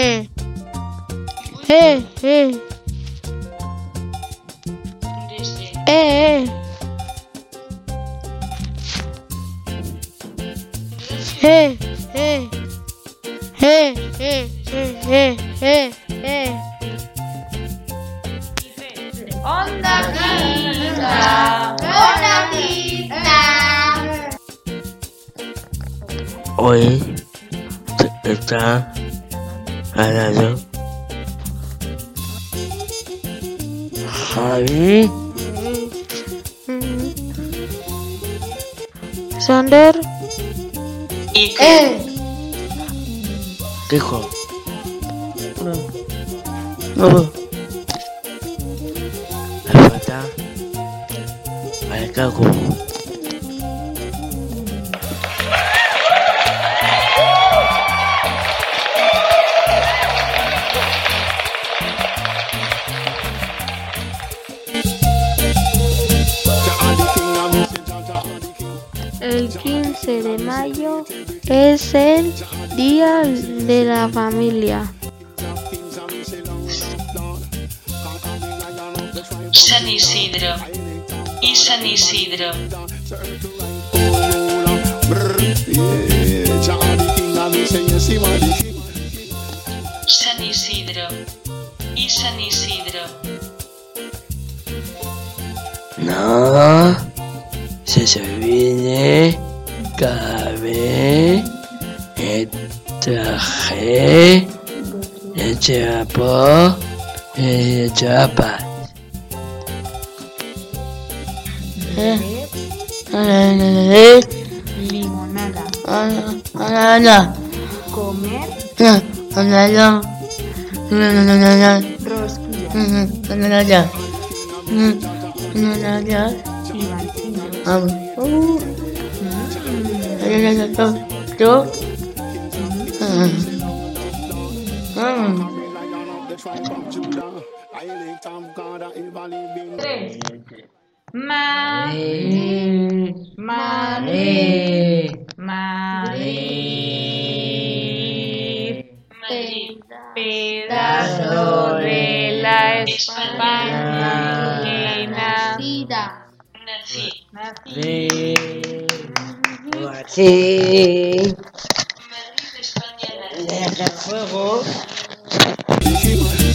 Eh. Eh, eh. Eh, eh. Eh, eh. Eh, eh, eh, eh, eh, eh. Onda Quinta. Onda Quinta. Hoy se está hablando Javi. Sander. Y Eh. dijo no. No. Al cago El 15 de mayo es el Día de la Familia. San Isidro. Y San Isidro. San Isidro. Y San Isidro. no se olvide cabe el traje el chapo el chapa limonada, Banana. comer. Rosquillas Banana. không trước ừ. Ừ. Ma Rê Ma Rê Ma Rê Pedazo de la España Happy birthday. Madrid.